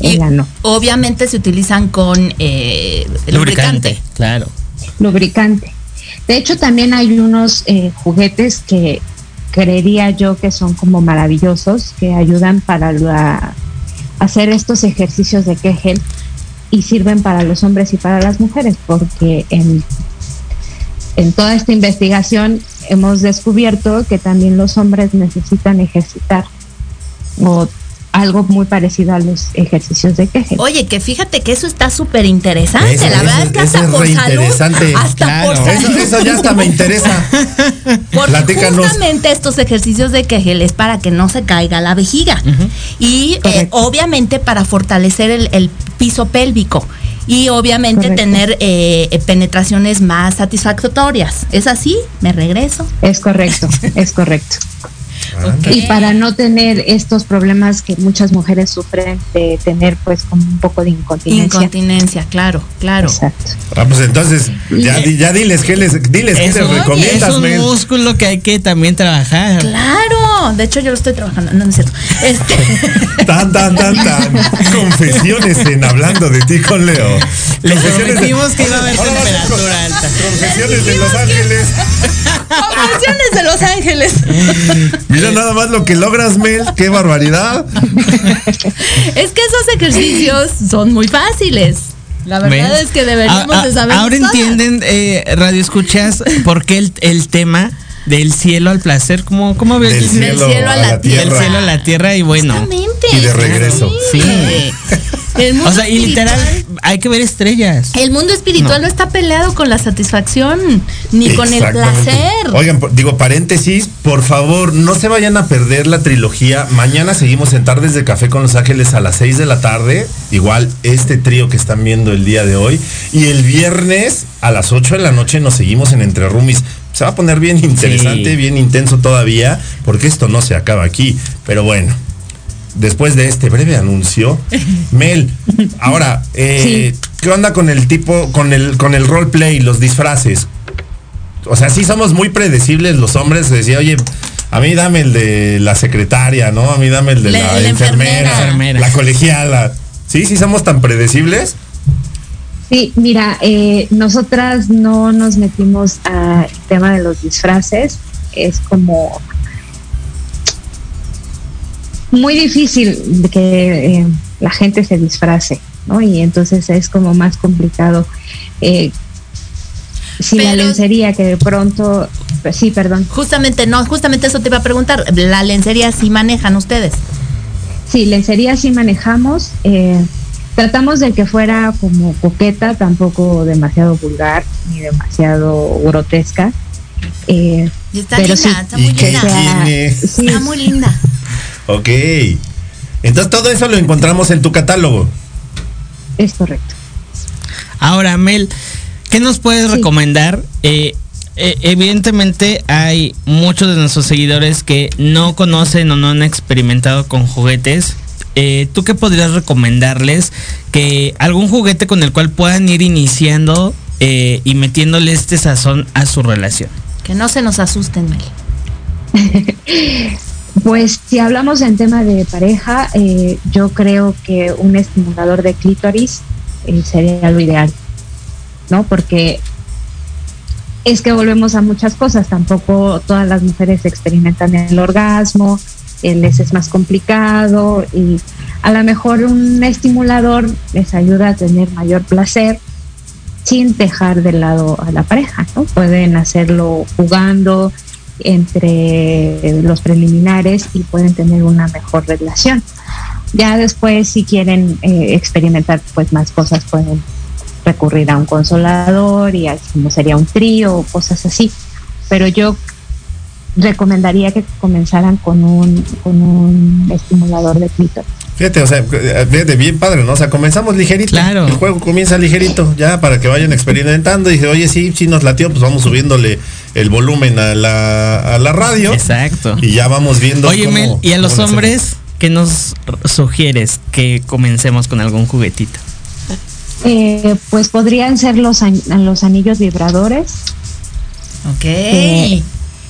Y el ano. obviamente se utilizan con eh, lubricante. Claro. lubricante. De hecho, también hay unos eh, juguetes que creería yo que son como maravillosos, que ayudan para la- hacer estos ejercicios de Kegel y sirven para los hombres y para las mujeres, porque en, en toda esta investigación hemos descubierto que también los hombres necesitan ejercitar o algo muy parecido a los ejercicios de Kegel. Oye, que fíjate que eso está súper interesante. Eso- la verdad eso- es que hasta es por salud. interesante. Hasta Claro. por salud. Eso, eso ya hasta me interesa. Porque Platícanos. justamente estos ejercicios de Kegel es para que no se caiga la vejiga. Y eh, obviamente para fortalecer el, el piso pélvico. Y obviamente Correcto. tener eh, eh, penetraciones más satisfactorias. ¿Es así? ¿Me regreso? Es correcto, es correcto. Y para no tener estos problemas que muchas mujeres sufren de tener pues como un poco de incontinencia. Incontinencia, claro, claro. Exacto. Ah, pues entonces, ya, ya diles qué les, diles qué Es les un, recomiendas, es un músculo que hay que también trabajar. Claro, de hecho yo lo estoy trabajando, no, no es cierto. Este, Tan, tan, tan, tan. Confesiones en Hablando de ti con Leo. Les Confesiones de- prometimos que iba a haber temperatura alta. Confesiones de Los Ángeles. Conversiones de Los Ángeles. Mira nada más lo que logras, Mel. Qué barbaridad. Es que esos ejercicios son muy fáciles. La verdad ¿Ves? es que deberíamos A- a- de saber. Ahora entienden, eh, Radio Escuchas, por qué el, el tema del cielo al placer. ¿Cómo, cómo el Del cielo? cielo, a la tierra. Del cielo a la tierra y bueno. Exactamente. Y de regreso. Sí. El mundo O sea, y literal, hay que ver estrellas. El mundo espiritual no. está peleado con la satisfacción ni con el placer. Oigan, digo, paréntesis, por favor, no se vayan a perder la trilogía. Mañana seguimos en Tardes de Café con Los Ángeles a las 6 de la tarde. Igual este trío que están viendo el día de hoy. Y el viernes a las 8 de la noche nos seguimos en Entre Rumis. Se va a poner bien interesante, Sí. bien intenso todavía, porque esto no se acaba aquí. Pero bueno. después de este breve anuncio. Mel, ahora, eh, ¿qué onda con el tipo, con el, con el roleplay, los disfraces? O sea, sí somos muy predecibles los hombres. Decía, oye, a mí dame el de la secretaria, ¿no? A mí dame el de La- la, la enfermera, enfermera. la colegiala. Sí, sí somos tan predecibles. Sí, mira, eh, nosotras no nos metimos al tema de los disfraces. Es como muy difícil de que eh, la gente se disfrace, ¿no? Y entonces es como más complicado. Eh, si la lencería que de pronto, pues sí, perdón, Justamente, no, justamente eso te iba a preguntar. La lencería sí manejan ustedes. Sí, lencería sí manejamos. eh, tratamos de que fuera como coqueta, tampoco demasiado vulgar ni demasiado grotesca. eh, Y está Pero linda, sí. está ¿Y muy qué linda. sí, Está muy linda. Ok. Entonces todo eso lo encontramos en tu catálogo. es correcto. Ahora, Mel, ¿qué nos puedes Sí. recomendar? Eh, eh, evidentemente hay muchos de nuestros seguidores que no conocen o no han experimentado con juguetes. Eh, ¿Tú qué podrías recomendarles? Que algún juguete con el cual puedan ir iniciando eh, y metiéndole este sazón a su relación. Que no se nos asusten, Mel. Pues si hablamos en tema de pareja, eh, yo creo que un estimulador de clítoris eh, sería lo ideal, ¿no? Porque es que volvemos a muchas cosas, tampoco todas las mujeres experimentan el orgasmo, les es más complicado y a lo mejor un estimulador les ayuda a tener mayor placer sin dejar de lado a la pareja, ¿no? Pueden hacerlo jugando entre los preliminares y pueden tener una mejor relación. Ya después, si quieren eh, experimentar pues más cosas, pueden recurrir a un consolador y así como sería un trío o cosas así. Pero yo recomendaría que comenzaran con un, con un estimulador de clítoris. Fíjate, o sea, fíjate, bien padre, ¿no? O sea, comenzamos ligerito. Claro. El juego comienza ligerito, ya para que vayan experimentando. Y dije, oye, sí, sí nos latió, pues vamos subiéndole el volumen a la, a la radio. Exacto. Y ya vamos viendo. Oye, cómo- Mel, ¿y a los hombres qué nos sugieres que comencemos con algún juguetito? Eh, pues podrían ser los, an- los anillos vibradores, Ok. Eh,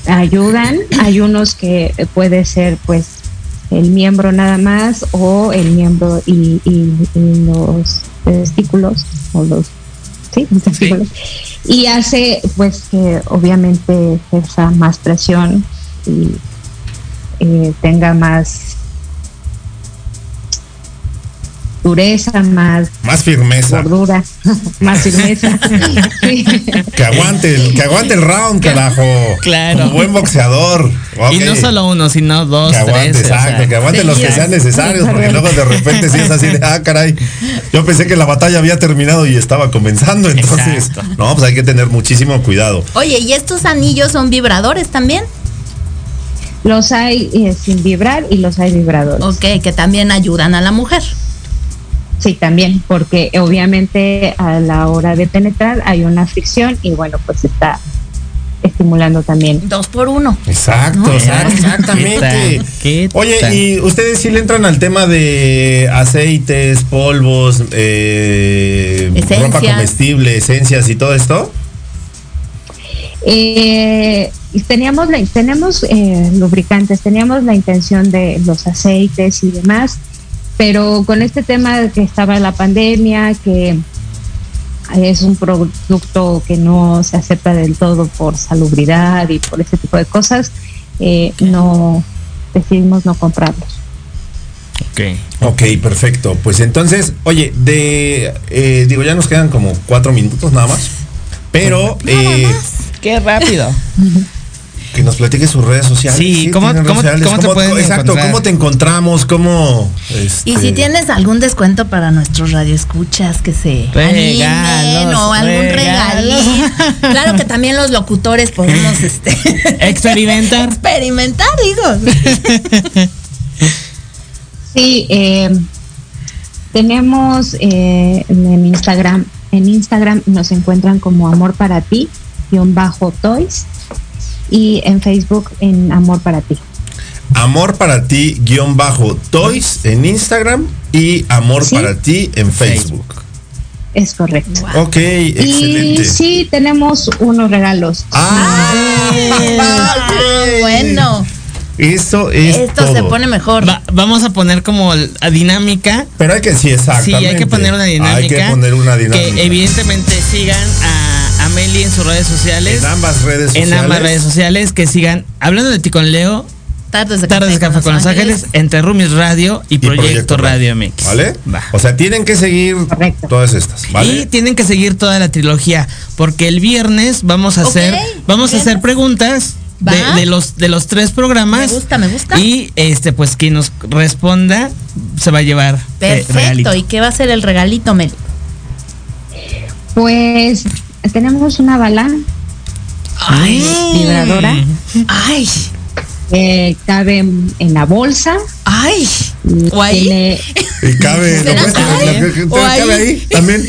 ayudan. Hay unos que puede ser pues el miembro nada más o el miembro y, y- y los testículos o los sí, los testículos. y hace pues que obviamente ejerza más presión y eh, tenga más dureza, más Más firmeza. gordura, más firmeza. Sí. Que aguante, el, que aguante el round, carajo. Claro. Un buen boxeador. Y no solo uno, sino dos, Que aguante, tres. o sea, exacto, que aguante los que sean necesarios, porque luego de repente sí es así de, ah, caray, yo pensé que la batalla había terminado y estaba comenzando, entonces, Exacto. no, pues hay que tener muchísimo cuidado. Oye, ¿y estos anillos son vibradores también? Los hay eh, sin vibrar y los hay vibradores. Ok, que también ayudan a la mujer. Sí, también, porque obviamente a la hora de penetrar hay una fricción y bueno, pues está estimulando también. Dos por uno. Exacto, No, exacto, ¿Qué exactamente. Oye? ¿y ustedes sí le entran al tema de aceites, polvos, eh, ropa comestible, esencias y todo esto? Eh, teníamos la, tenemos eh, lubricantes, teníamos la intención de los aceites y demás, pero con este tema de que estaba la pandemia, que es un producto que no se acepta del todo por salubridad y por ese tipo de cosas, eh, no decidimos no comprarlos. Ok. Ok, perfecto. Pues entonces, oye, de eh, digo, ya nos quedan como cuatro minutos nada más. Pero eh, Qué rápido. que nos platique sus redes sociales. Sí, ¿cómo- cómo- sociales. cómo te pueden Exacto, encontrar? ¿cómo te encontramos? ¿Cómo? Y este, si tienes algún descuento para nuestros radioescuchas que se animen Regalos, o algún regalín. Claro que también los locutores podemos este, Experimentar. experimentar, digo. Sí, eh, tenemos eh, en Instagram, en Instagram nos encuentran como Amor para ti, guion bajo Toys, y en Facebook en Amor para ti. Amor para ti guion bajo Toys en Instagram y Amor Sí. para ti en Facebook. Es correcto. Ok, Y excelente. sí, tenemos unos regalos. Ah, Ah, bueno, eso es esto todo. se pone mejor. Va- vamos a poner como la dinámica. Pero hay que, sí, Sí, exactamente. hay que poner una dinámica. Hay que poner una dinámica. Que evidentemente sigan a, a Meli en sus redes sociales. en ambas redes sociales. En ambas redes sociales. Que sigan hablando de ti con Leo. Tardes de Tardes de Café con Los Ángeles. Entre Rumis Radio y, y Proyecto, Radio MX. ¿Vale? Va. O sea, tienen que seguir Correcto. todas estas, ¿vale? Y tienen que seguir toda la trilogía. Porque el viernes vamos a hacer. Vamos a hacer preguntas. De, los de los tres programas Me gusta, me gusta. y este pues quien nos responda se va a llevar eh, Perfecto. ¿Y qué va a ser el regalito, Mel? Pues tenemos una bala Ay, vibradora ay, que cabe en la bolsa. ay. O ahí. Y cabe, ¿Será lo puedes- ahí? lo que- ¿O cabe ahí? ahí también.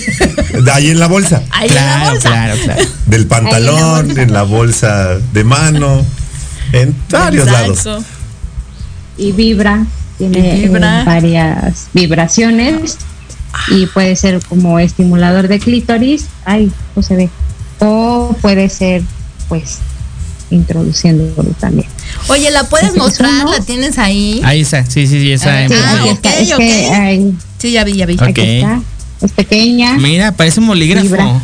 De ahí en la bolsa. Ahí en la Claro, bolsa. claro, claro. Del pantalón, bolsa. en la bolsa de mano, en varios Exacto. lados. y vibra. Tiene Y vibra. eh, varias vibraciones y puede ser como estimulador de clítoris. Ay, no se ve. O puede ser, pues, introduciéndolo también. Oye, ¿la puedes ¿Es mostrar? uno? ¿La tienes ahí? Ahí está, sí, sí, sí, esa. Ah, en Sí, Ah, aquí pantalla. está. ok, Es ok. que ay, Sí, ya vi, ya vi. Ok. aquí está. Es pequeña. Mira, parece un bolígrafo. Vibra.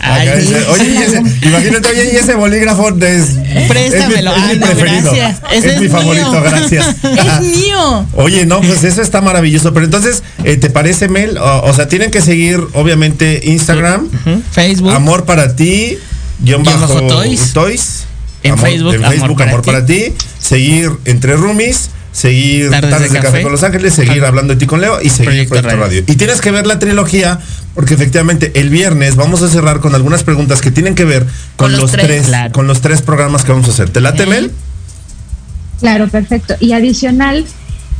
Ay, oye, y ese- imagínate, oye, y ese bolígrafo es, Préstamelo. es mi, es mi no, preferido. gracias. Es, Ese es mi mío. favorito, gracias. Es mío. Oye, no, pues eso está maravilloso. Pero entonces, eh, ¿te parece, Mel? O, o sea, tienen que seguir, obviamente, Instagram, Facebook. Amor para ti, guion bajo, Toys. Toys. En Amor- Facebook, en Amor Facebook, para Amor ti. para ti. Seguir Entre Roomies. Seguir Tardes Tardes, de de, café. Café. con Los Ángeles, seguir hablando de ti con Leo y seguir Proyecto Proyecto, Radio. Radio. Y tienes que ver la trilogía porque efectivamente el viernes vamos a cerrar con algunas preguntas que tienen que ver con, Con los los, tres. tres, Claro. con los tres programas que vamos a hacer. ¿Te late, Ok. Mel? Claro, perfecto. Y adicional,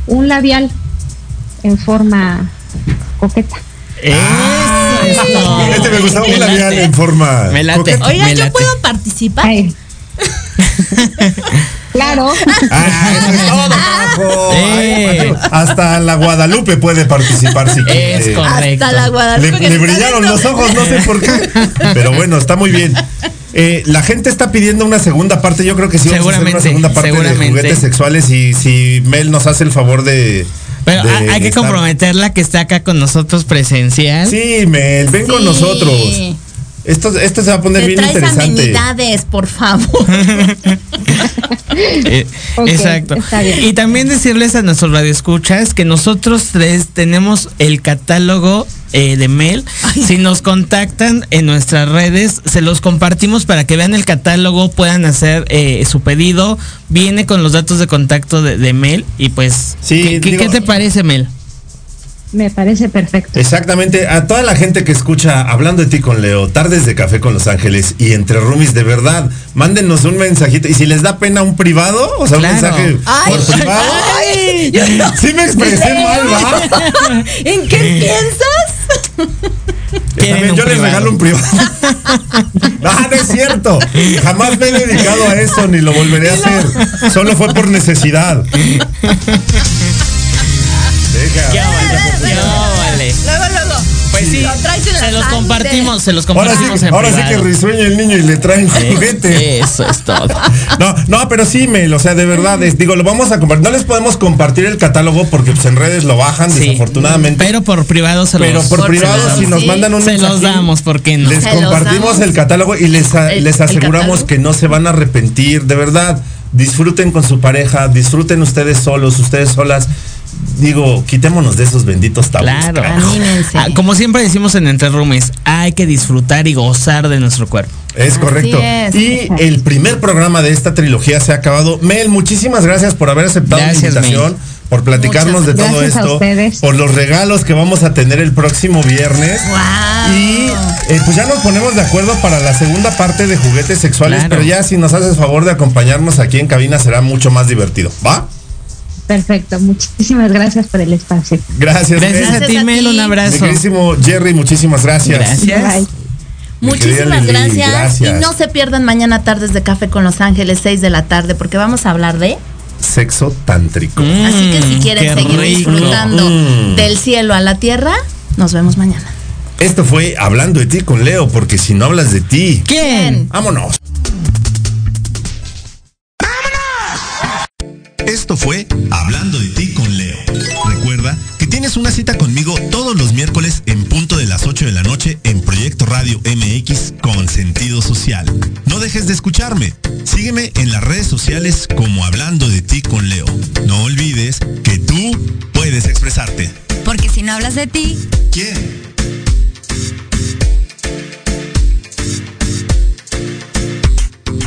un labial en forma coqueta. Eso es todo. Este me gustaba Me un labial en forma. Me late. coqueta. Oigan, Me ¿yo puedo participar? Claro. Ah, eso es todo, carajo. Eh. Ay, Hasta la Guadalupe puede participar si quiere. Es correcto. Hasta la Le, Guadalupe. le brillaron los ojos, no sé por qué. Pero bueno, está muy bien. Eh, la gente está pidiendo una segunda parte. Yo creo que sí vamos a hacer una Seguramente, segunda parte de seguramente. juguetes sexuales. Y si Mel nos hace el favor de. Pero de hay que estar- comprometerla que está acá con nosotros presencial. Sí, Mel, ven con nosotros. Esto, esto se va a poner Te bien traes interesante. amenidades, por favor. Eh, Exacto. Y también decirles a nuestros radioescuchas que nosotros tres tenemos el catálogo eh, de mail. Si nos contactan en nuestras redes, se los compartimos para que vean el catálogo, puedan hacer eh, su pedido. Viene con los datos de contacto de, de mail. Y pues, Sí, ¿qué, qué- digo- qué te parece, Mel? Me parece perfecto. Exactamente, a toda la gente que escucha hablando de ti con Leo, tardes de café con Los Ángeles y entre roomies, de verdad, mándenos un mensajito. Y si les da pena un privado, o sea, Claro. un mensaje Ay, por privado. ay, yo no Sí me expresé mal, ¿va? ¿En qué piensas? También yo les regalo un privado. no, no es cierto. Jamás me he dedicado a eso ni lo volveré a hacer. Solo fue por necesidad. Vale, vale. Luego, luego. Pues sí, se los sangre. compartimos, se los Ahora compartimos sí, en ahora sí que risueña el niño y le traen juguete. Eso es todo. No, no, pero sí, Mel, o sea, de verdad, es- digo, lo vamos a compartir. No les podemos compartir el catálogo porque pues, en redes lo bajan, Sí. desafortunadamente. Pero por privado se Pero los, por Por privado, si nos sí. mandan un se los damos, ¿por qué no? Les Se compartimos el catálogo y les, a- El- les aseguramos que no se van a arrepentir, de verdad. Disfruten con su pareja, disfruten ustedes solos, ustedes solas. Digo, quitémonos de esos benditos tabús. Claro. Ah, como siempre decimos en Entre Roomies, hay que disfrutar y gozar de nuestro cuerpo. Es correcto. es. Y el primer programa de esta trilogía se ha acabado. Mel, muchísimas gracias por haber aceptado Gracias, la invitación, Mel. por platicarnos de todo esto, por los regalos que vamos a tener el próximo viernes. Wow. Y eh, pues ya nos ponemos de acuerdo para la segunda parte de juguetes sexuales, Claro. pero ya si nos haces favor de acompañarnos aquí en cabina será mucho más divertido. ¿Va? Perfecto. Muchísimas gracias por el espacio. Gracias. Gracias, Mel. a ti, Mel, ti. un abrazo. queridísimo Jerry, muchísimas gracias. Bye. Muchísimas gracias. gracias. Y no se pierdan mañana tardes de café con Los Ángeles, 6 de la tarde, porque vamos a hablar de sexo tántrico. Así que si Mm, quieren seguir rico. disfrutando Mm. del cielo a la tierra, nos vemos mañana. Esto fue hablando de ti con Leo, porque si no hablas de ti, ¿Quién? vámonos. Esto fue Hablando de ti con Leo. Recuerda que tienes una cita conmigo todos los miércoles en punto de las 8 de la noche en Proyecto Radio MX con sentido social. No dejes de escucharme. Sígueme en las redes sociales como Hablando de ti con Leo. No olvides que tú puedes expresarte. Porque si no hablas de ti, ¿Quién?